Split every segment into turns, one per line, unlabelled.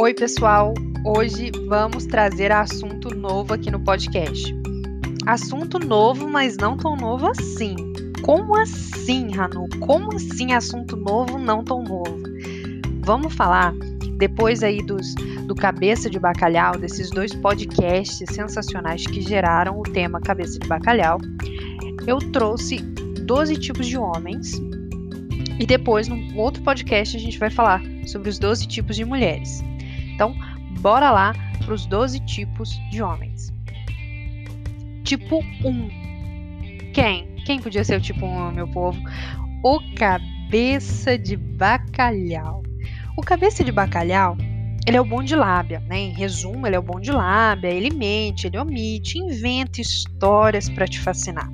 Oi, pessoal! Hoje vamos trazer assunto novo aqui no podcast. Assunto novo, mas não tão novo assim. Como assim, Ranu? Como assim assunto novo, não tão novo? Vamos falar depois aí dos, do Cabeça de Bacalhau, desses dois podcasts sensacionais que geraram o tema Cabeça de Bacalhau. Eu trouxe 12 tipos de homens e depois, num outro podcast, a gente vai falar sobre os 12 tipos de mulheres. Bora lá para os 12 tipos de homens. Tipo 1. Quem? Quem podia ser o tipo 1, meu povo? O cabeça de bacalhau. O cabeça de bacalhau, ele é o bom de lábia, né? Em resumo, ele é o bom de lábia, ele mente, ele omite, inventa histórias para te fascinar.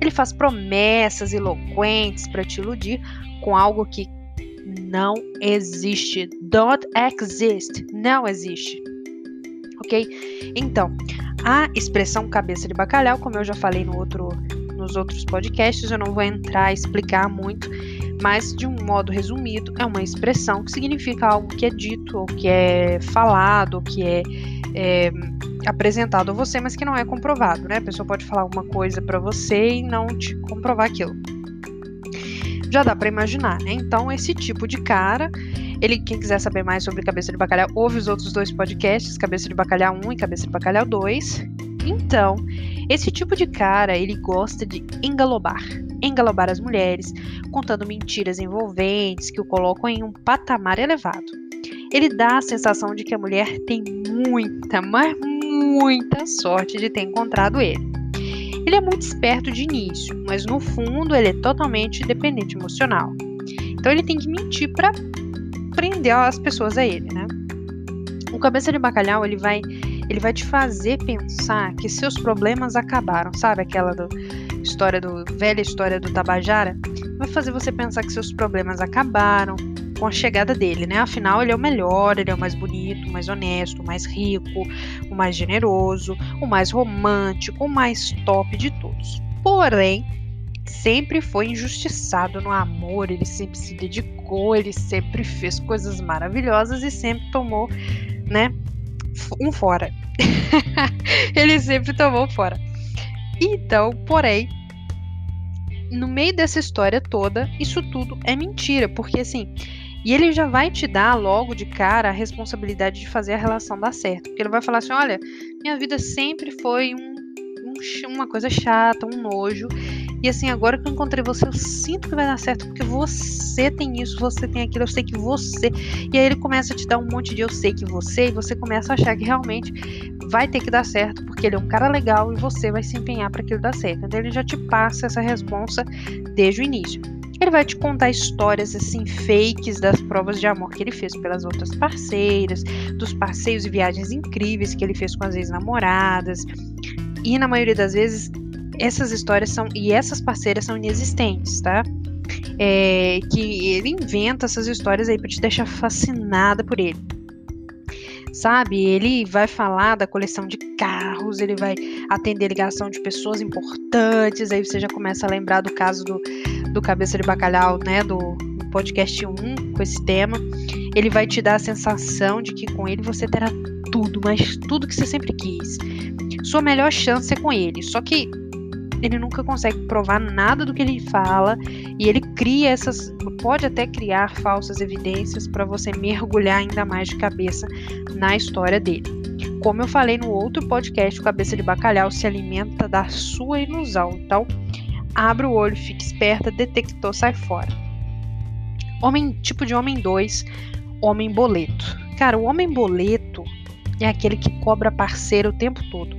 Ele faz promessas eloquentes para te iludir com algo que não existe. Don't exist. Não existe. Ok? Então, a expressão cabeça de bacalhau, como eu já falei no outro, nos outros podcasts, eu não vou entrar e explicar muito, mas de um modo resumido, é uma expressão que significa algo que é dito, ou que é falado, ou que é, é apresentado a você, mas que não é comprovado, né? A pessoa pode falar alguma coisa para você e não te comprovar aquilo já dá para imaginar, né? Então, esse tipo de cara, ele, quem quiser saber mais sobre Cabeça de Bacalhau, ouve os outros dois podcasts, Cabeça de Bacalhau 1 e Cabeça de Bacalhau 2. Então, esse tipo de cara, ele gosta de engalobar, engalobar as mulheres, contando mentiras envolventes que o colocam em um patamar elevado. Ele dá a sensação de que a mulher tem muita, mas muita sorte de ter encontrado ele. Ele é muito esperto de início, mas no fundo ele é totalmente dependente emocional. Então ele tem que mentir para prender as pessoas a ele, né? O cabeça de bacalhau ele vai ele vai te fazer pensar que seus problemas acabaram, sabe aquela do, história do velha história do Tabajara? Vai fazer você pensar que seus problemas acabaram, com a chegada dele, né? Afinal, ele é o melhor, ele é o mais bonito, o mais honesto, o mais rico, o mais generoso, o mais romântico, o mais top de todos. Porém, sempre foi injustiçado no amor, ele sempre se dedicou, ele sempre fez coisas maravilhosas e sempre tomou, né, um fora. ele sempre tomou fora. Então, porém, no meio dessa história toda, isso tudo é mentira, porque assim, e ele já vai te dar logo de cara a responsabilidade de fazer a relação dar certo. Porque ele vai falar assim: olha, minha vida sempre foi um, um, uma coisa chata, um nojo. E assim, agora que eu encontrei você, eu sinto que vai dar certo, porque você tem isso, você tem aquilo, eu sei que você. E aí ele começa a te dar um monte de eu sei que você, e você começa a achar que realmente vai ter que dar certo, porque ele é um cara legal e você vai se empenhar para aquilo dar certo. Então ele já te passa essa responsa desde o início. Ele vai te contar histórias assim fakes das provas de amor que ele fez pelas outras parceiras, dos passeios e viagens incríveis que ele fez com as ex-namoradas. E na maioria das vezes essas histórias são e essas parceiras são inexistentes, tá? É, que ele inventa essas histórias aí para te deixar fascinada por ele sabe? Ele vai falar da coleção de carros, ele vai atender ligação de pessoas importantes, aí você já começa a lembrar do caso do, do Cabeça de Bacalhau, né, do, podcast 1 com esse tema. Ele vai te dar a sensação de que com ele você terá tudo, mas tudo que você sempre quis. Sua melhor chance é com ele, só que ele nunca consegue provar nada do que ele fala e ele cria essas, pode até criar falsas evidências para você mergulhar ainda mais de cabeça na história dele. Como eu falei no outro podcast, o Cabeça de Bacalhau se alimenta da sua ilusão. Então, abre o olho, fique esperta, detectou, sai fora. Homem, tipo de homem 2, homem boleto. Cara, o homem boleto é aquele que cobra parceiro o tempo todo.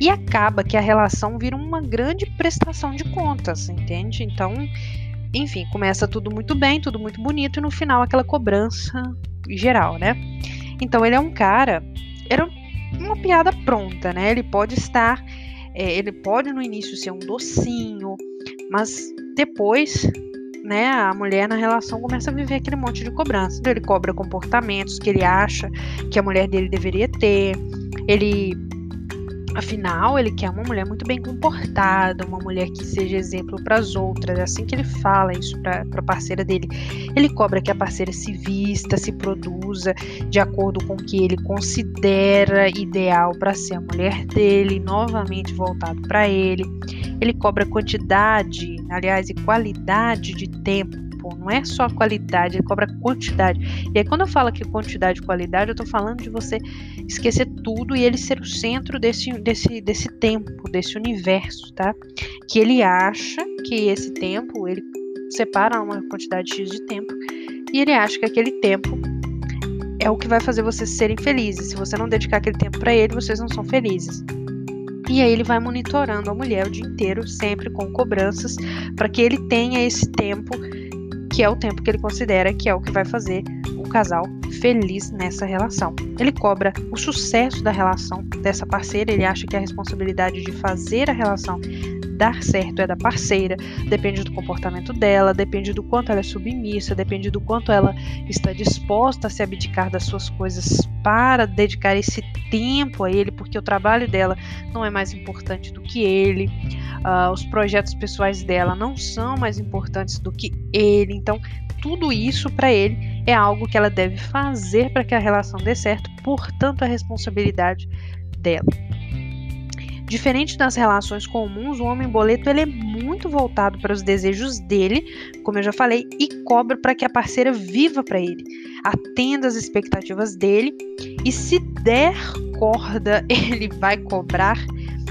E acaba que a relação vira uma grande prestação de contas, entende? Então, enfim, começa tudo muito bem, tudo muito bonito, e no final aquela cobrança geral, né? Então ele é um cara. Era uma piada pronta, né? Ele pode estar. É, ele pode no início ser um docinho, mas depois né, a mulher na relação começa a viver aquele monte de cobrança. Então, ele cobra comportamentos que ele acha que a mulher dele deveria ter. Ele Afinal, ele quer uma mulher muito bem comportada, uma mulher que seja exemplo para as outras. É assim que ele fala isso para a parceira dele. Ele cobra que a parceira se vista, se produza de acordo com o que ele considera ideal para ser a mulher dele, novamente voltado para ele. Ele cobra quantidade, aliás, e qualidade de tempo não é só qualidade, ele cobra quantidade. E aí, quando eu falo que quantidade e qualidade, eu estou falando de você esquecer tudo e ele ser o centro desse, desse, desse tempo, desse universo, tá? Que ele acha que esse tempo, ele separa uma quantidade X de tempo, e ele acha que aquele tempo é o que vai fazer vocês serem felizes. Se você não dedicar aquele tempo para ele, vocês não são felizes. E aí ele vai monitorando a mulher o dia inteiro, sempre com cobranças, para que ele tenha esse tempo que é o tempo que ele considera que é o que vai fazer o casal feliz nessa relação. Ele cobra o sucesso da relação dessa parceira, ele acha que a responsabilidade de fazer a relação dar certo é da parceira, depende do comportamento dela, depende do quanto ela é submissa, depende do quanto ela está disposta a se abdicar das suas coisas para dedicar esse tempo a ele, porque o trabalho dela não é mais importante do que ele uh, os projetos pessoais dela não são mais importantes do que ele. Então, tudo isso para ele é algo que ela deve fazer para que a relação dê certo, portanto, a responsabilidade dela. Diferente das relações comuns, o homem boleto ele é muito voltado para os desejos dele, como eu já falei, e cobra para que a parceira viva para ele, atenda às expectativas dele e se der corda, ele vai cobrar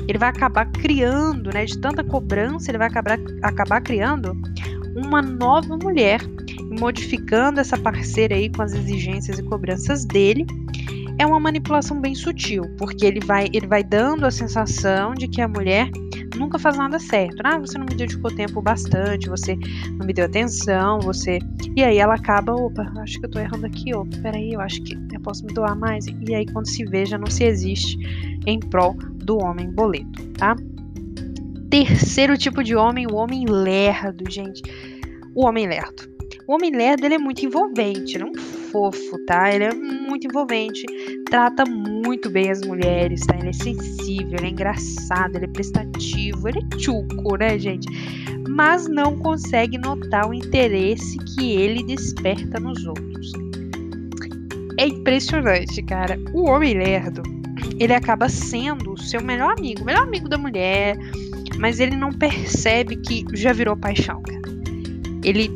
ele vai acabar criando, né, de tanta cobrança, ele vai acabar, acabar criando uma nova mulher, modificando essa parceira aí com as exigências e cobranças dele. É uma manipulação bem sutil, porque ele vai, ele vai dando a sensação de que a mulher nunca faz nada certo. Ah, você não me dedicou tempo bastante, você não me deu atenção, você. E aí ela acaba, opa, acho que eu tô errando aqui, opa, peraí, eu acho que eu posso me doar mais. E aí quando se vê, já não se existe em prol do homem boleto, tá? Terceiro tipo de homem, o homem lerdo, gente. O homem lerdo. O homem lerdo ele é muito envolvente, ele é um fofo, tá? Ele é muito envolvente, trata muito bem as mulheres, tá? Ele é sensível, ele é engraçado, ele é prestativo, ele é tchuco, né, gente? Mas não consegue notar o interesse que ele desperta nos outros. É impressionante, cara. O homem lerdo, ele acaba sendo o seu melhor amigo, o melhor amigo da mulher, mas ele não percebe que já virou paixão, cara. Ele,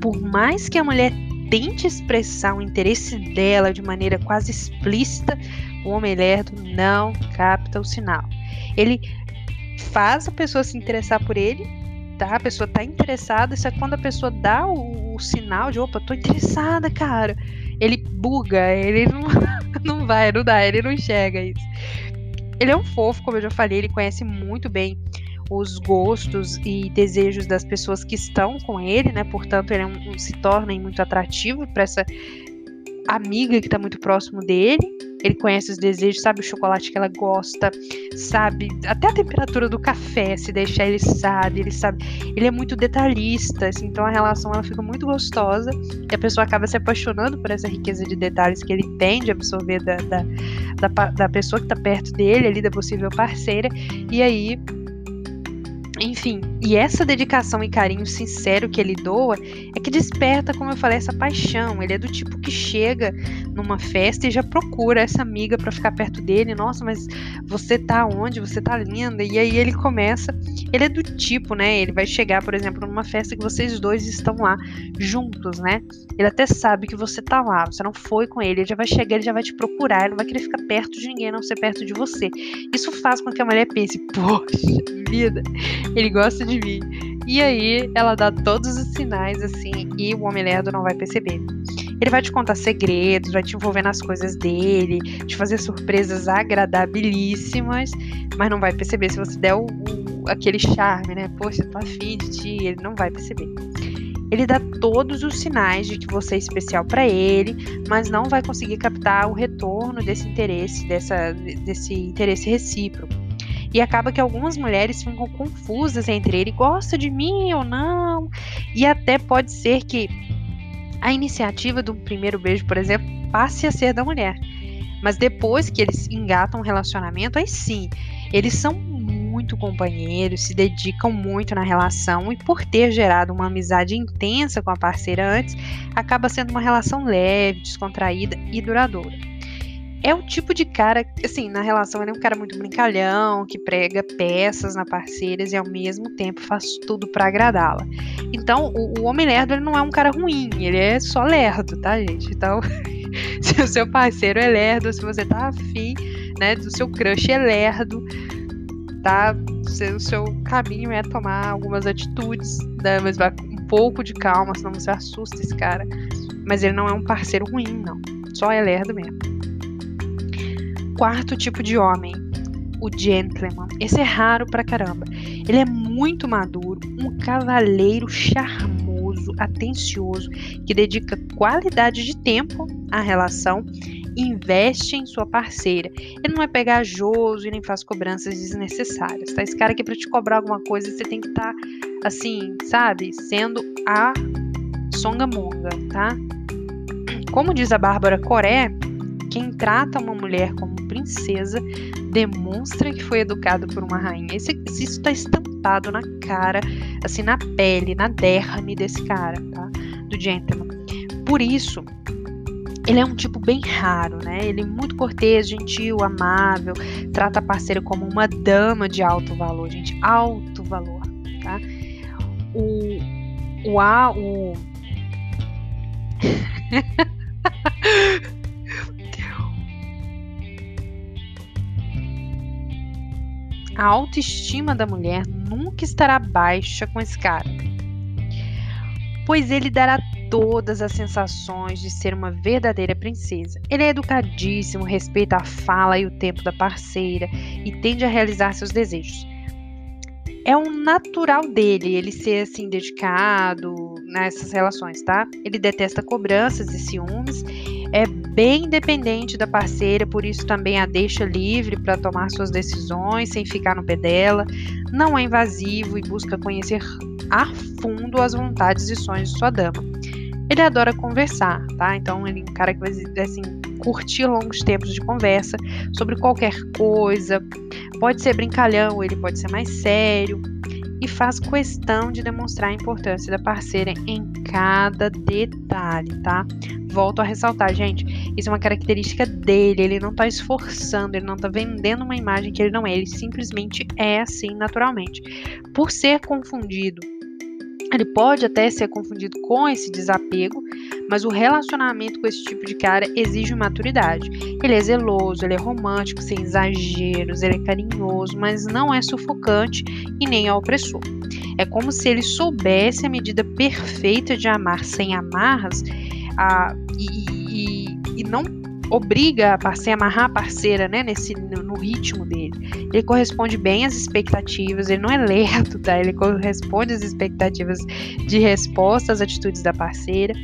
por mais que a mulher tente expressar o interesse dela de maneira quase explícita, o homem lerdo não capta o sinal. Ele faz a pessoa se interessar por ele, tá? A pessoa tá interessada, só que quando a pessoa dá o, o sinal de opa, tô interessada, cara, ele buga, ele não não vai, não dá, ele não enxerga isso. Ele é um fofo, como eu já falei, ele conhece muito bem os gostos e desejos das pessoas que estão com ele, né? Portanto, ele é um, se torna muito atrativo para essa amiga que está muito próximo dele. Ele conhece os desejos, sabe o chocolate que ela gosta, sabe até a temperatura do café, se deixar ele sabe, ele sabe. Ele é muito detalhista, assim, então a relação ela fica muito gostosa e a pessoa acaba se apaixonando por essa riqueza de detalhes que ele tem de absorver da, da, da, da pessoa que está perto dele, ali da possível parceira. E aí em enfim, e essa dedicação e carinho sincero que ele doa é que desperta, como eu falei, essa paixão. Ele é do tipo que chega numa festa e já procura essa amiga para ficar perto dele. Nossa, mas você tá onde? Você tá linda. E aí ele começa. Ele é do tipo, né? Ele vai chegar, por exemplo, numa festa que vocês dois estão lá juntos, né? Ele até sabe que você tá lá, você não foi com ele. Ele já vai chegar, ele já vai te procurar. Ele não vai querer ficar perto de ninguém, não ser perto de você. Isso faz com que a mulher pense: poxa vida, ele gosta de mim. E aí ela dá todos os sinais assim e o homem lerdo não vai perceber. Ele vai te contar segredos, vai te envolver nas coisas dele, te fazer surpresas agradabilíssimas, mas não vai perceber se você der o, o, aquele charme, né? Poxa, tô afim de ti, ele não vai perceber. Ele dá todos os sinais de que você é especial para ele, mas não vai conseguir captar o retorno desse interesse, dessa, desse interesse recíproco. E acaba que algumas mulheres ficam confusas entre ele gosta de mim ou não. E até pode ser que a iniciativa do primeiro beijo, por exemplo, passe a ser da mulher. Mas depois que eles engatam um relacionamento, aí sim, eles são muito companheiros, se dedicam muito na relação e por ter gerado uma amizade intensa com a parceira antes, acaba sendo uma relação leve, descontraída e duradoura. É o tipo de cara, assim, na relação ele é um cara muito brincalhão, que prega peças na parceira e ao mesmo tempo faz tudo para agradá-la. Então, o, o, homem lerdo ele não é um cara ruim, ele é só lerdo, tá, gente? Então, se o seu parceiro é lerdo, se você tá afim, né, do seu crush é lerdo, tá? O seu caminho é tomar algumas atitudes, né? mas vai com um pouco de calma, senão você assusta esse cara. Mas ele não é um parceiro ruim, não. Só é lerdo mesmo. Quarto tipo de homem, o gentleman. Esse é raro pra caramba. Ele é muito maduro, um cavaleiro charmoso, atencioso, que dedica qualidade de tempo à relação investe em sua parceira. Ele não é pegajoso e nem faz cobranças desnecessárias, tá? Esse cara aqui para te cobrar alguma coisa, você tem que estar tá, assim, sabe, sendo a songamonga, tá? Como diz a Bárbara Coré, quem trata uma mulher como princesa demonstra que foi educado por uma rainha. Isso, está estampado na cara, assim, na pele, na derrame desse cara, tá? Do gentleman. Por isso, ele é um tipo bem raro, né? Ele é muito cortês, gentil, amável, trata a parceira como uma dama de alto valor, gente, alto valor, tá? O o a o A autoestima da mulher nunca estará baixa com esse cara, pois ele dará todas as sensações de ser uma verdadeira princesa. Ele é educadíssimo, respeita a fala e o tempo da parceira e tende a realizar seus desejos. É um natural dele ele ser assim dedicado nessas relações, tá? Ele detesta cobranças e ciúmes, é bem dependente da parceira, por isso também a deixa livre para tomar suas decisões sem ficar no pé dela. Não é invasivo e busca conhecer a fundo as vontades e sonhos de sua dama. Ele adora conversar, tá? Então ele é um cara que vai assim, curtir longos tempos de conversa sobre qualquer coisa. Pode ser brincalhão, ele pode ser mais sério e faz questão de demonstrar a importância da parceira em cada detalhe, tá? Volto a ressaltar, gente, isso é uma característica dele, ele não tá esforçando, ele não tá vendendo uma imagem que ele não é, ele simplesmente é assim naturalmente. Por ser confundido ele pode até ser confundido com esse desapego, mas o relacionamento com esse tipo de cara exige maturidade. Ele é zeloso, ele é romântico, sem exageros, ele é carinhoso, mas não é sufocante e nem é opressor. É como se ele soubesse a medida perfeita de amar sem amarras e, e, e não obriga a parceira, amarrar a parceira, né, nesse, no, ritmo dele. Ele corresponde bem às expectativas, ele não é lerdo, tá? Ele corresponde às expectativas de resposta às atitudes da parceira.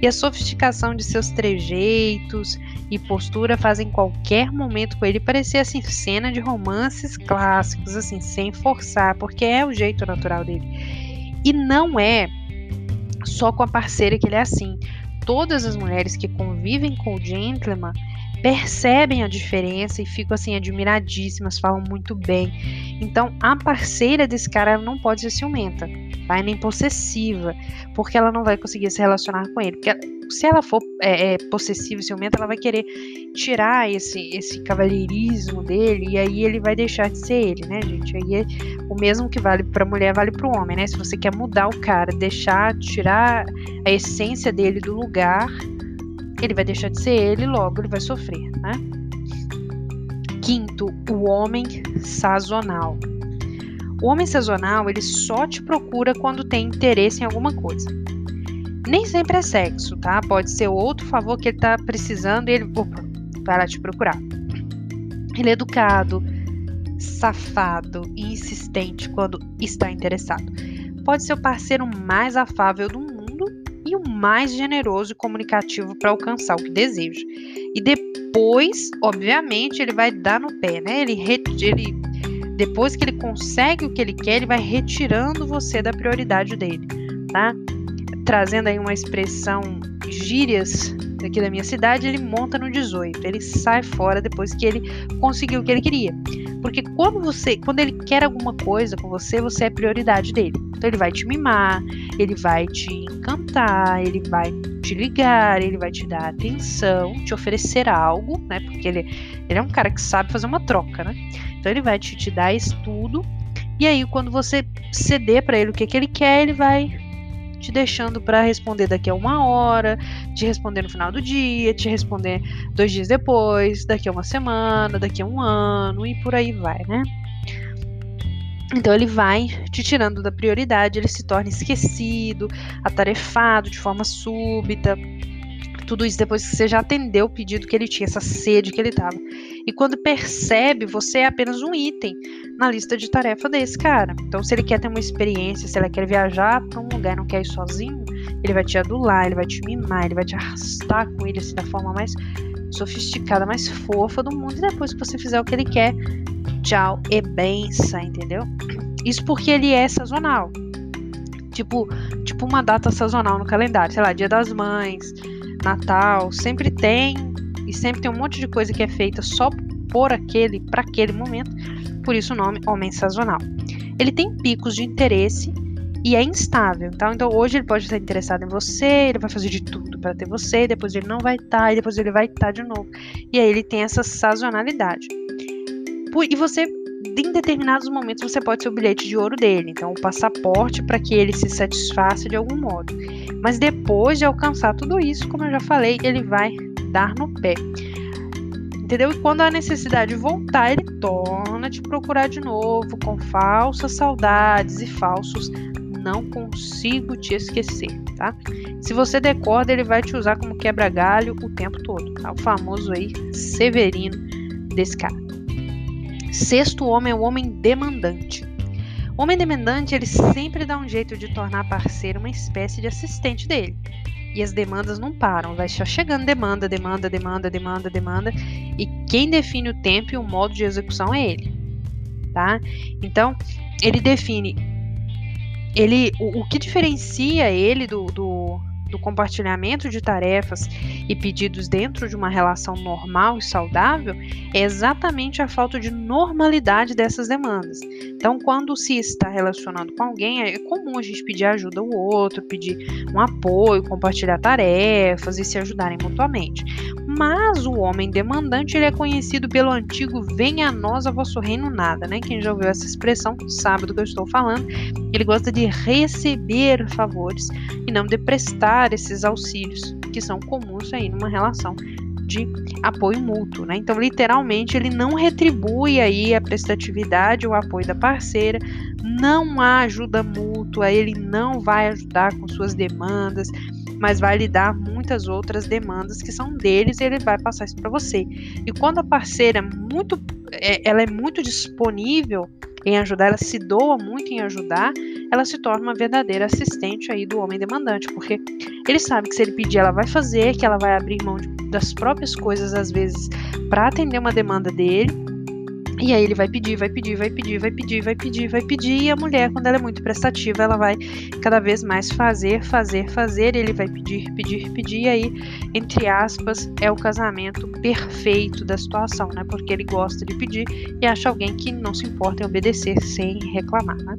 E a sofisticação de seus trejeitos e postura fazem qualquer momento com ele parecer assim cena de romances clássicos, assim, sem forçar, porque é o jeito natural dele. E não é só com a parceira que ele é assim todas as mulheres que convivem com o gentleman percebem a diferença e ficam assim admiradíssimas, falam muito bem. Então, a parceira desse cara não pode ser ciumenta, tá? nem possessiva, porque ela não vai conseguir se relacionar com ele. Porque se ela for é, é, possessiva e ciumenta, ela vai querer tirar esse, esse cavalheirismo dele e aí ele vai deixar de ser ele, né, gente? Aí é o mesmo que vale para mulher vale para o homem, né? Se você quer mudar o cara, deixar, tirar a essência dele do lugar, ele vai deixar de ser ele, logo ele vai sofrer, né? Quinto, o homem sazonal. O homem sazonal, ele só te procura quando tem interesse em alguma coisa. Nem sempre é sexo, tá? Pode ser outro favor que ele tá precisando e ele opa, vai lá te procurar. Ele é educado, safado e insistente quando está interessado. Pode ser o parceiro mais afável do e o mais generoso e comunicativo para alcançar o que deseja. E depois, obviamente, ele vai dar no pé, né? Ele, ele depois que ele consegue o que ele quer, ele vai retirando você da prioridade dele, tá? Trazendo aí uma expressão gírias daqui da minha cidade, ele monta no 18. Ele sai fora depois que ele conseguiu o que ele queria. Porque quando você, quando ele quer alguma coisa com você, você é prioridade dele. Então ele vai te mimar, ele vai te encantar, ele vai te ligar, ele vai te dar atenção, te oferecer algo, né? Porque ele, ele é um cara que sabe fazer uma troca, né? Então ele vai te, te dar isso tudo. E aí, quando você ceder para ele o que, que ele quer, ele vai te deixando para responder daqui a uma hora, te responder no final do dia, te responder dois dias depois, daqui a uma semana, daqui a um ano e por aí vai, né? Então ele vai te tirando da prioridade, ele se torna esquecido, atarefado de forma súbita. Tudo isso depois que você já atendeu o pedido que ele tinha, essa sede que ele estava. E quando percebe, você é apenas um item na lista de tarefa desse cara. Então, se ele quer ter uma experiência, se ele quer viajar para um lugar e não quer ir sozinho, ele vai te adular, ele vai te mimar, ele vai te arrastar com ele assim, da forma mais sofisticada, mais fofa do mundo. E depois que você fizer o que ele quer, tchau e benção, entendeu? Isso porque ele é sazonal. Tipo, tipo uma data sazonal no calendário, sei lá, Dia das Mães, Natal, sempre tem e sempre tem um monte de coisa que é feita só por aquele, para aquele momento por isso o nome homem sazonal. Ele tem picos de interesse e é instável. Tá? Então hoje ele pode estar interessado em você, ele vai fazer de tudo para ter você, depois ele não vai estar, tá, e depois ele vai estar tá de novo. E aí ele tem essa sazonalidade. E você, em determinados momentos, você pode ser o bilhete de ouro dele, então o passaporte para que ele se satisfaça de algum modo. Mas depois de alcançar tudo isso, como eu já falei, ele vai dar no pé. Entendeu? E quando a necessidade voltar, ele torna te procurar de novo, com falsas saudades e falsos não consigo te esquecer, tá? Se você decorda, ele vai te usar como quebra-galho o tempo todo, tá? O famoso aí Severino desse cara. Sexto homem é o homem demandante. Homem demandante, ele sempre dá um jeito de tornar a parceira uma espécie de assistente dele e as demandas não param, vai só chegando demanda, demanda, demanda, demanda, demanda, e quem define o tempo e o modo de execução é ele, tá? Então, ele define ele o, o que diferencia ele do, do do compartilhamento de tarefas e pedidos dentro de uma relação normal e saudável é exatamente a falta de normalidade dessas demandas. Então, quando se está relacionando com alguém, é comum a gente pedir ajuda ao outro, pedir um apoio, compartilhar tarefas e se ajudarem mutuamente. Mas o homem demandante ele é conhecido pelo antigo venha a nós a vosso reino nada, né? Quem já ouviu essa expressão sabe do que eu estou falando. Ele gosta de receber favores e não de prestar esses auxílios que são comuns aí numa relação de apoio mútuo, né? Então, literalmente, ele não retribui aí a prestatividade ou apoio da parceira, não há ajuda mútua, ele não vai ajudar com suas demandas, mas vai lhe dar muitas outras demandas que são deles e ele vai passar isso para você. E quando a parceira é muito, é, ela é muito disponível em ajudar, ela se doa muito em ajudar, ela se torna uma verdadeira assistente aí do homem demandante, porque ele sabe que se ele pedir, ela vai fazer, que ela vai abrir mão de, das próprias coisas às vezes para atender uma demanda dele e aí ele vai pedir, vai pedir, vai pedir, vai pedir, vai pedir, vai pedir, e a mulher, quando ela é muito prestativa, ela vai cada vez mais fazer, fazer, fazer, ele vai pedir, pedir, pedir, e aí, entre aspas, é o casamento perfeito da situação, né? Porque ele gosta de pedir e acha alguém que não se importa em obedecer sem reclamar, né?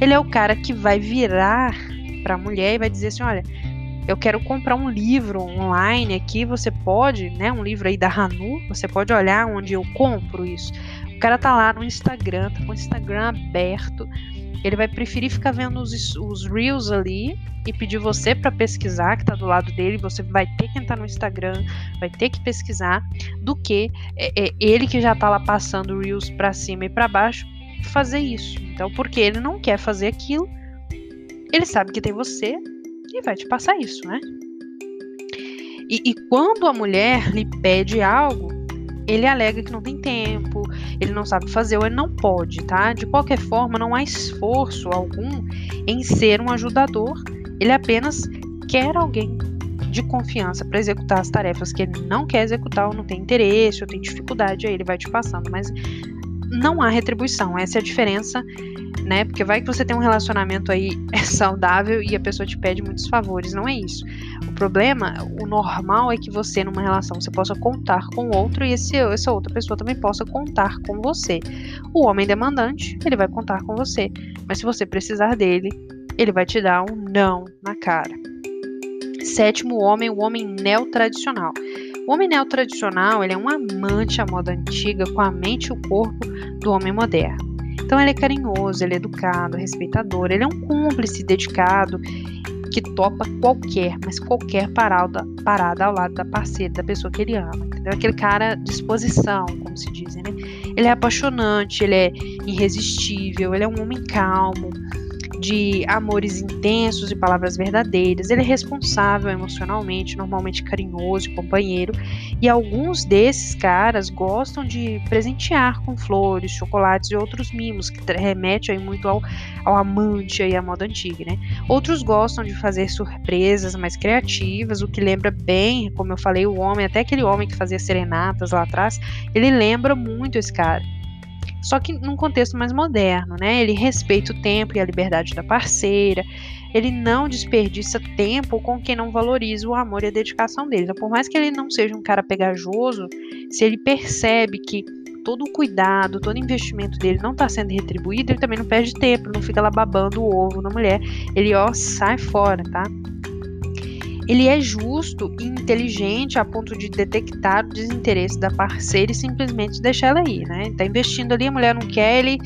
Ele é o cara que vai virar para a mulher e vai dizer assim, olha, eu quero comprar um livro online aqui, você pode, né, um livro aí da Hanu, você pode olhar onde eu compro isso cara tá lá no Instagram, tá com o Instagram aberto. Ele vai preferir ficar vendo os, os Reels ali e pedir você para pesquisar, que tá do lado dele, você vai ter que entrar no Instagram, vai ter que pesquisar, do que é, é, ele que já tá lá passando Reels para cima e para baixo fazer isso. Então, porque ele não quer fazer aquilo, ele sabe que tem você e vai te passar isso, né? E, e quando a mulher lhe pede algo, ele alega que não tem tempo, ele não sabe fazer ou ele não pode, tá? De qualquer forma, não há esforço algum em ser um ajudador, ele apenas quer alguém de confiança para executar as tarefas que ele não quer executar ou não tem interesse ou tem dificuldade, aí ele vai te passando, mas não há retribuição. Essa é a diferença né? Porque vai que você tem um relacionamento aí saudável e a pessoa te pede muitos favores, não é isso. O problema, o normal é que você numa relação você possa contar com outro e esse, essa outra pessoa também possa contar com você. O homem demandante, ele vai contar com você, mas se você precisar dele, ele vai te dar um não na cara. Sétimo homem, o homem neotradicional. O homem neotradicional, ele é um amante à moda antiga com a mente e o corpo do homem moderno. Então ele é carinhoso, ele é educado, respeitador, ele é um cúmplice dedicado que topa qualquer, mas qualquer parada, parada ao lado da parceira, da pessoa que ele ama, entendeu? Aquele cara disposição, como se diz, né? Ele é apaixonante, ele é irresistível, ele é um homem calmo, de amores intensos e palavras verdadeiras. Ele é responsável emocionalmente, normalmente carinhoso e companheiro. E alguns desses caras gostam de presentear com flores, chocolates e outros mimos, que remete aí muito ao, ao amante e à moda antiga, né? Outros gostam de fazer surpresas mais criativas, o que lembra bem, como eu falei, o homem, até aquele homem que fazia serenatas lá atrás, ele lembra muito esse cara só que num contexto mais moderno, né? Ele respeita o tempo e a liberdade da parceira, ele não desperdiça tempo com quem não valoriza o amor e a dedicação dele. Então, por mais que ele não seja um cara pegajoso, se ele percebe que todo o cuidado, todo o investimento dele não está sendo retribuído, ele também não perde tempo, não fica lá babando o ovo na mulher. Ele, ó, sai fora, tá? Ele é justo e inteligente a ponto de detectar o desinteresse da parceira e simplesmente deixar ela ir, né? Tá investindo ali, a mulher não quer, ele.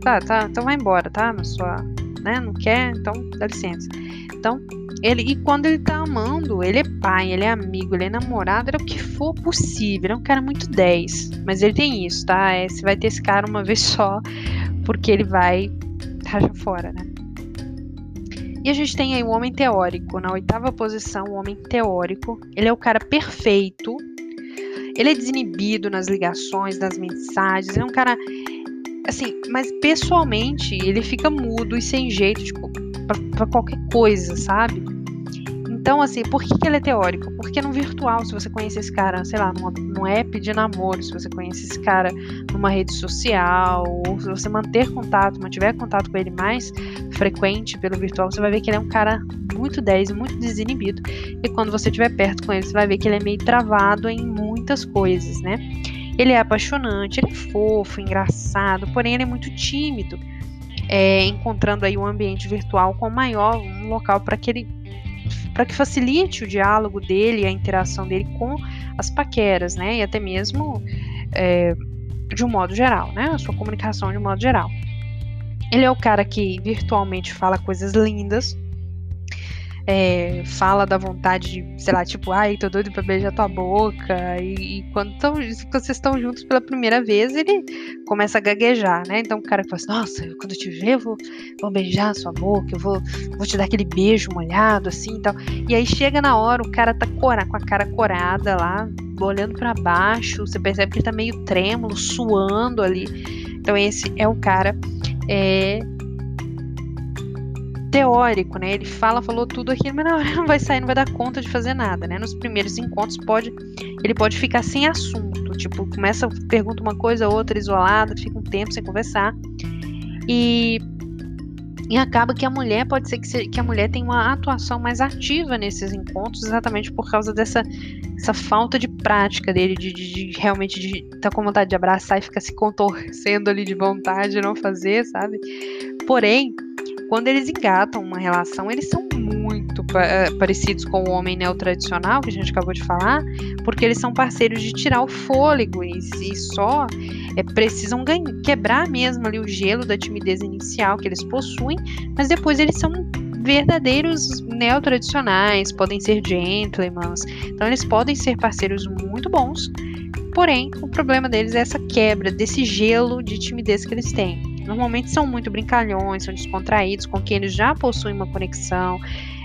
Tá, tá, então vai embora, tá? Na sua. Né? Não quer, então dá licença. Então, ele, e quando ele tá amando, ele é pai, ele é amigo, ele é namorado, é o que for possível. Ele é um cara muito 10. Mas ele tem isso, tá? É, você vai ter esse cara uma vez só, porque ele vai raja fora, né? E a gente tem aí o homem teórico, na oitava posição, o homem teórico. Ele é o cara perfeito. Ele é desinibido nas ligações, nas mensagens. Ele é um cara assim, mas pessoalmente ele fica mudo e sem jeito tipo, para qualquer coisa, sabe? Então, assim, por que, que ele é teórico? Porque no virtual, se você conhece esse cara, sei lá, num app de namoro, se você conhece esse cara numa rede social, ou se você manter contato, mantiver contato com ele mais frequente pelo virtual, você vai ver que ele é um cara muito 10, muito desinibido. E quando você estiver perto com ele, você vai ver que ele é meio travado em muitas coisas, né? Ele é apaixonante, ele é fofo, engraçado, porém ele é muito tímido. É, encontrando aí um ambiente virtual com maior um local para que ele para que facilite o diálogo dele, a interação dele com as paqueras, né? E até mesmo é, de um modo geral, né? A sua comunicação de um modo geral. Ele é o cara que virtualmente fala coisas lindas, é, fala da vontade de, sei lá, tipo, ai, tô doido pra beijar tua boca. E, e quando, tão, quando vocês estão juntos pela primeira vez, ele começa a gaguejar, né? Então o cara fala assim, nossa, quando eu te ver, eu vou, vou beijar a sua boca, eu vou, vou te dar aquele beijo molhado, assim e tal. E aí chega na hora, o cara tá cora, com a cara corada lá, olhando para baixo, você percebe que ele tá meio trêmulo, suando ali. Então esse é o cara é, teórico, né? Ele fala, falou tudo aqui, mas na hora não vai sair, não vai dar conta de fazer nada, né? Nos primeiros encontros pode, ele pode ficar sem assunto, tipo, começa, pergunta uma coisa, outra isolada, fica um tempo sem conversar. E e acaba que a mulher pode ser que, se, que a mulher tenha uma atuação mais ativa nesses encontros, exatamente por causa dessa essa falta de prática dele, de, de, de realmente de estar tá com vontade de abraçar e ficar se contorcendo ali de vontade de não fazer, sabe? Porém, quando eles engatam uma relação, eles são muito uh, parecidos com o homem neotradicional, que a gente acabou de falar, porque eles são parceiros de tirar o fôlego e, e só é, precisam quebrar mesmo ali o gelo da timidez inicial que eles possuem, mas depois eles são verdadeiros neotradicionais, podem ser gentlemen, então eles podem ser parceiros muito bons, porém o problema deles é essa quebra desse gelo de timidez que eles têm. Normalmente são muito brincalhões, são descontraídos, com quem eles já possuem uma conexão.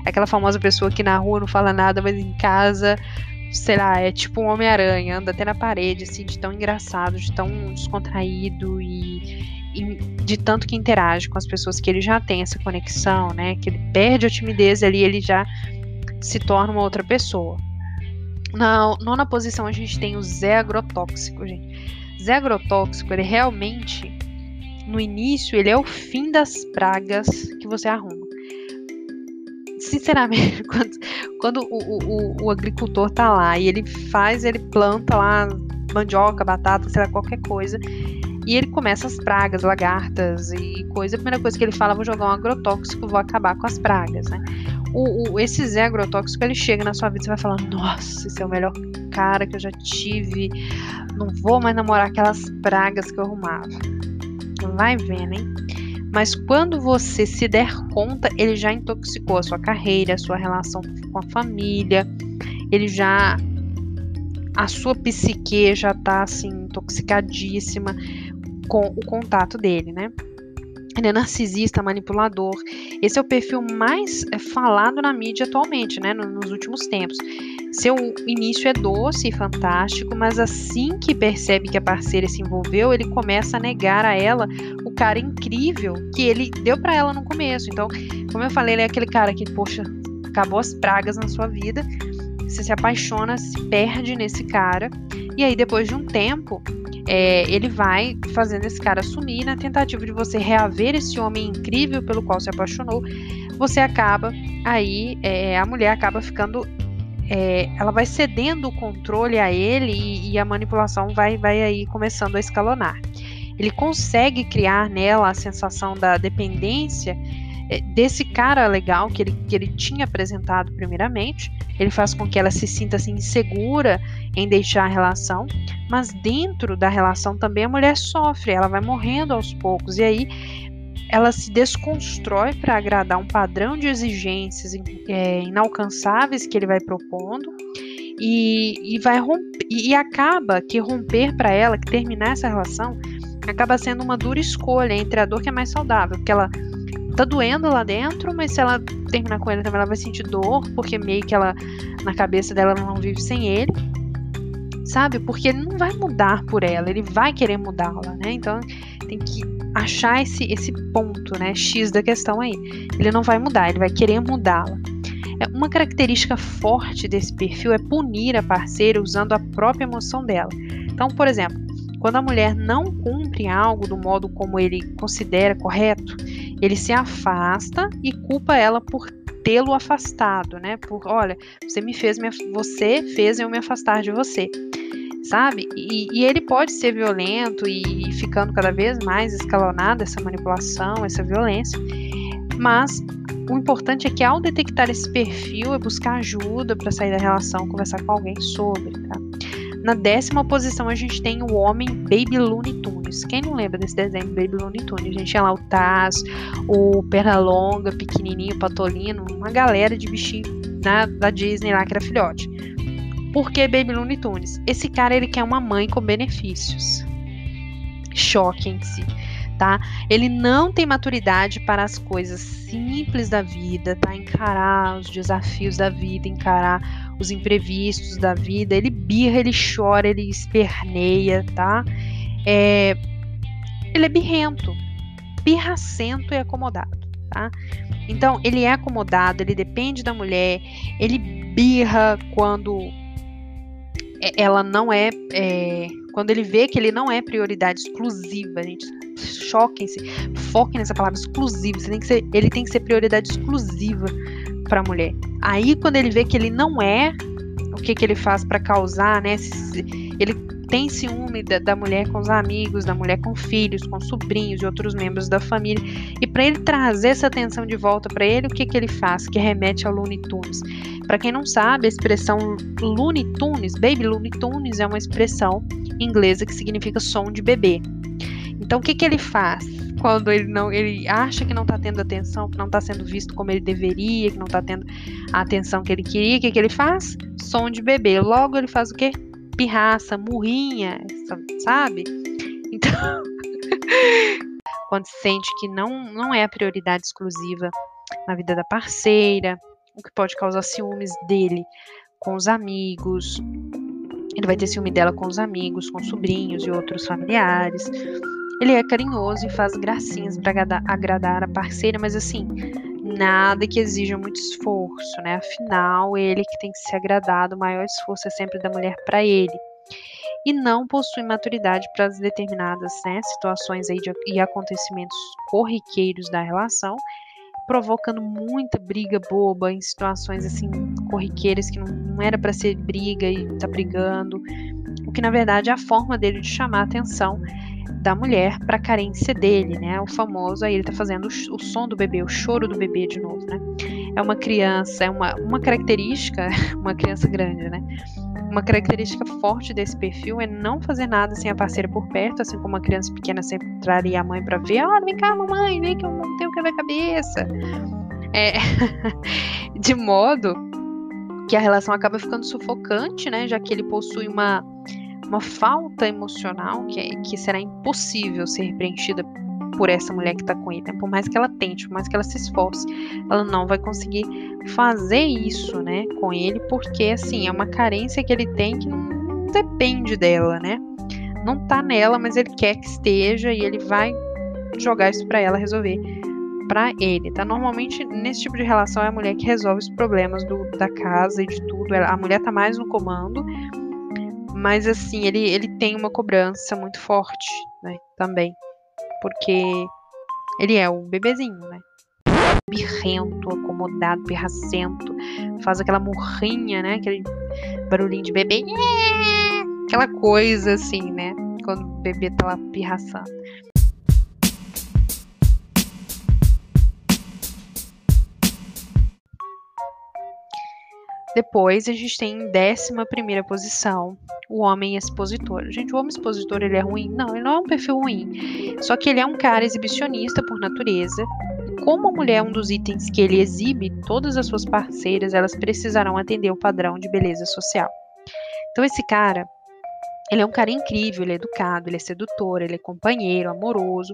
Aquela famosa pessoa que na rua não fala nada, mas em casa, sei lá, é tipo um Homem-Aranha, anda até na parede, assim, de tão engraçado, de tão descontraído e, e, de tanto que interage com as pessoas que ele já tem essa conexão, né? Que ele perde a timidez ali, ele já se torna uma outra pessoa. Na nona posição a gente tem o Zé Agrotóxico, gente. Zé Agrotóxico, ele realmente no início, ele é o fim das pragas que você arruma. Sinceramente, quando, quando o, o, o agricultor tá lá e ele faz, ele planta lá mandioca, batata, sei lá, qualquer coisa, e ele começa as pragas, lagartas e coisa. A primeira coisa que ele fala, vou jogar um agrotóxico, vou acabar com as pragas, né? O, o, esse Zé agrotóxico, ele chega na sua vida e você vai falar, nossa, esse é o melhor cara que eu já tive, não vou mais namorar aquelas pragas que eu arrumava. Vai vendo, hein? Mas quando você se der conta, ele já intoxicou a sua carreira, a sua relação com a família, ele já. A sua psique já tá assim, intoxicadíssima com o contato dele, né? Ele é narcisista, manipulador. Esse é o perfil mais é, falado na mídia atualmente, né? Nos últimos tempos. Seu início é doce e fantástico, mas assim que percebe que a parceira se envolveu, ele começa a negar a ela o cara incrível que ele deu para ela no começo. Então, como eu falei, ele é aquele cara que, poxa, acabou as pragas na sua vida, você se apaixona, se perde nesse cara, e aí depois de um tempo, é, ele vai fazendo esse cara sumir na tentativa de você reaver esse homem incrível pelo qual se apaixonou. Você acaba aí, é, a mulher acaba ficando, é, ela vai cedendo o controle a ele e, e a manipulação vai, vai aí começando a escalonar. Ele consegue criar nela a sensação da dependência é, desse cara legal que ele, que ele tinha apresentado primeiramente. Ele faz com que ela se sinta assim, insegura em deixar a relação, mas dentro da relação também a mulher sofre, ela vai morrendo aos poucos, e aí ela se desconstrói para agradar um padrão de exigências é, inalcançáveis que ele vai propondo. E, e vai romper, e acaba que romper para ela, que terminar essa relação, acaba sendo uma dura escolha entre a dor que é mais saudável, porque ela tá doendo lá dentro, mas se ela terminar com ele também ela vai sentir dor, porque meio que ela, na cabeça dela, ela não vive sem ele. Sabe? Porque ele não vai mudar por ela, ele vai querer mudá-la, né? Então tem que achar esse, esse ponto, né? X da questão aí. Ele não vai mudar, ele vai querer mudá-la. É, uma característica forte desse perfil é punir a parceira usando a própria emoção dela. Então, por exemplo, quando a mulher não cumpre algo do modo como ele considera correto, ele se afasta e culpa ela por tê-lo afastado, né? Por, olha, você me fez, me, você fez eu me afastar de você, sabe? E, e, ele pode ser violento e ficando cada vez mais escalonado essa manipulação, essa violência, mas o importante é que ao detectar esse perfil é buscar ajuda para sair da relação, conversar com alguém sobre, tá? Na décima posição a gente tem o homem Baby Looney Tunes. Quem não lembra desse desenho Baby Looney Tunes? A gente tinha lá o Taz, o Pernalonga, pequenininho, Patolino, uma galera de bichinho da, da Disney lá que era filhote. Por que Baby Looney Tunes? Esse cara ele quer uma mãe com benefícios. Choquem-se. Tá? Ele não tem maturidade para as coisas simples da vida, tá? Encarar os desafios da vida, encarar os imprevistos da vida, ele birra, ele chora, ele esperneia, tá? É, ele é birrento, birracento e acomodado, tá? Então, ele é acomodado, ele depende da mulher, ele birra quando ela não é, é, quando ele vê que ele não é prioridade exclusiva, gente, choquem-se, foquem nessa palavra exclusiva, tem que ser, ele tem que ser prioridade exclusiva para a mulher. Aí quando ele vê que ele não é, o que que ele faz para causar, né? Ele tem ciúme da, da, mulher com os amigos, da mulher com filhos, com sobrinhos e outros membros da família. E para ele trazer essa atenção de volta para ele, o que que ele faz? Que remete ao Looney Tunes. Para quem não sabe, a expressão Looney Tunes, Baby Looney Tunes, é uma expressão inglesa que significa som de bebê. Então o que que ele faz? quando ele não ele acha que não está tendo atenção, que não está sendo visto como ele deveria, que não está tendo a atenção que ele queria, o que, que ele faz? Som de bebê. Logo ele faz o quê? Pirraça, murrinha, sabe? Então, quando sente que não, não é a prioridade exclusiva na vida da parceira, o que pode causar ciúmes dele com os amigos. Ele vai ter ciúme dela com os amigos, com sobrinhos e outros familiares. Ele é carinhoso e faz gracinhas para agradar a parceira, mas assim, nada que exija muito esforço, né? Afinal, ele que tem que ser agradado, o maior esforço é sempre da mulher para ele. e não possui maturidade para as determinadas né, situações aí de, e acontecimentos corriqueiros da relação, provocando muita briga boba em situações assim corriqueiras que não, não era para ser briga e tá brigando, o que na verdade é a forma dele de chamar a atenção da mulher para a carência dele, né? O famoso aí ele tá fazendo o, o, som do bebê, o choro do bebê de novo, né? É uma criança, é uma, uma característica, uma criança grande, né? Uma característica forte desse perfil é não fazer nada sem a parceira por perto, assim como uma criança pequena sempre traria a mãe para ver, olha, vem cá, mamãe, vem que eu não tenho quebra-cabeça. É, de modo que a relação acaba ficando sufocante, né? Já que ele possui uma uma falta emocional que, é, que será impossível ser preenchida por essa mulher que está com ele. Né? Por mais que ela tente, por mais que ela se esforce, ela não vai conseguir fazer isso, né, com ele, porque assim é uma carência que ele tem que não depende dela, né? Não tá nela, mas ele quer que esteja e ele vai jogar isso para ela resolver para ele, tá? Normalmente nesse tipo de relação é a mulher que resolve os problemas do, da casa e de tudo. A mulher tá mais no comando mas assim, ele, ele tem uma cobrança muito forte, né? Também. Porque ele é o bebezinho, né? Birrento, acomodado, pirracento. Faz aquela murrinha, né? Aquele barulhinho de bebê. Aquela coisa assim, né? Quando o bebê tá lá pirraçando. Depois a gente tem em décima primeira posição o homem expositor. Gente, o homem expositor ele é ruim? Não, ele não é um perfil ruim. Só que ele é um cara exibicionista por natureza. Como a mulher é um dos itens que ele exibe, todas as suas parceiras elas precisarão atender o padrão de beleza social. Então esse cara, ele é um cara incrível, ele é educado, ele é sedutor, ele é companheiro, amoroso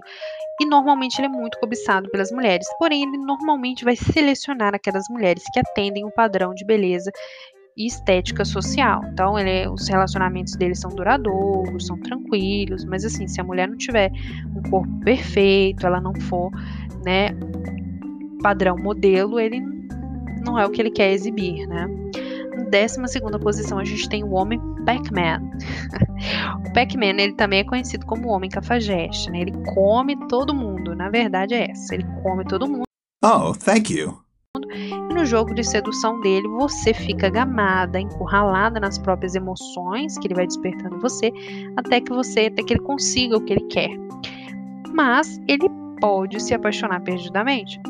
e normalmente ele é muito cobiçado pelas mulheres. Porém, ele normalmente vai selecionar aquelas mulheres que atendem o padrão de beleza e estética social. Então, ele, os relacionamentos dele são duradouros, são tranquilos, mas assim, se a mulher não tiver um corpo perfeito, ela não for, né, padrão modelo, ele não é o que ele quer exibir, né? Na décima segunda posição, a gente tem o homem Pac-Man. o Pac-Man, ele também é conhecido como o homem cafajeste, né? Ele come todo mundo, na verdade é essa, ele come todo mundo.
Oh, thank you.
E no jogo de sedução dele, você fica gamada, encurralada nas próprias emoções que ele vai despertando em você, até que você, até que ele consiga o que ele quer. Mas ele pode se apaixonar perdidamente?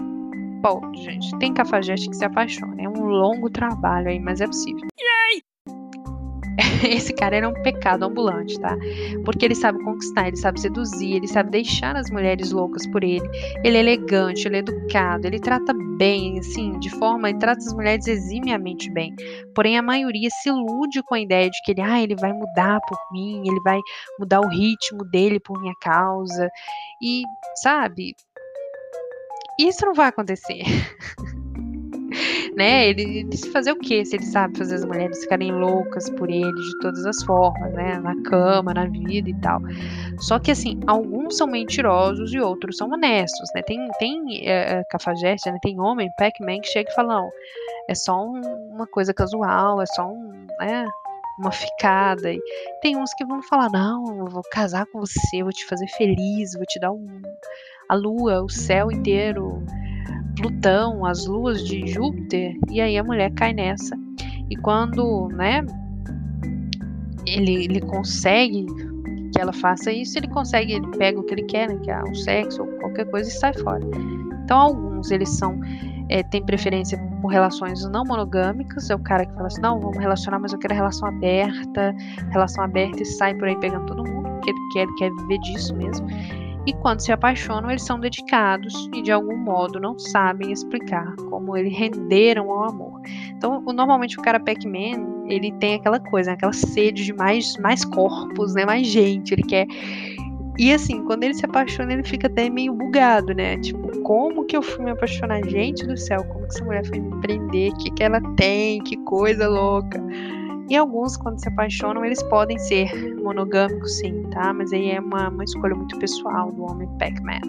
Pode, gente. Tem cafajeste que se apaixona. É um longo trabalho aí, mas é possível. esse cara era um pecado ambulante, tá? Porque ele sabe conquistar, ele sabe seduzir, ele sabe deixar as mulheres loucas por ele. Ele é elegante, ele é educado, ele trata bem, assim, de forma, ele trata as mulheres eximiamente bem. Porém, a maioria se ilude com a ideia de que ele, ah, ele vai mudar por mim, ele vai mudar o ritmo dele por minha causa. E, sabe, isso não vai acontecer. né? Ele, ele se fazer o quê? Se ele sabe fazer as mulheres ficarem loucas por ele de todas as formas, né? Na cama, na vida e tal. Só que assim, alguns são mentirosos e outros são honestos, né? Tem, tem é, cafajeste, né? Tem homem, Pac-Man, que chega e fala, não, é só um, uma coisa casual, é só um, né? Uma ficada. E tem uns que vão falar, não, eu vou casar com você, vou te fazer feliz, vou te dar um, a lua, o céu inteiro Plutão, as luas de Júpiter, e aí a mulher cai nessa. E quando, né, ele, ele consegue que ela faça isso, ele consegue, ele pega o que ele quer, né, que é o sexo ou qualquer coisa e sai fora. Então alguns eles são é, têm preferência por relações não monogâmicas, é o cara que fala assim, não, vamos relacionar, mas eu quero relação aberta, relação aberta e sai por aí pegando todo mundo, porque ele quer, ele quer viver disso mesmo e quando se apaixonam, eles são dedicados e de algum modo não sabem explicar como eles renderam ao amor. Então, normalmente o cara Pac-Man, ele tem aquela coisa, aquela sede de mais, mais corpos, né, mais gente, ele quer e assim, quando ele se apaixona, ele fica até meio bugado, né? Tipo, como que eu fui me apaixonar? Gente do céu, como que essa mulher foi me prender? O que, que ela tem? Que coisa louca. E alguns, quando se apaixonam, eles podem ser monogâmicos, sim, tá? Mas aí é uma, uma escolha muito pessoal do homem Pac-Man.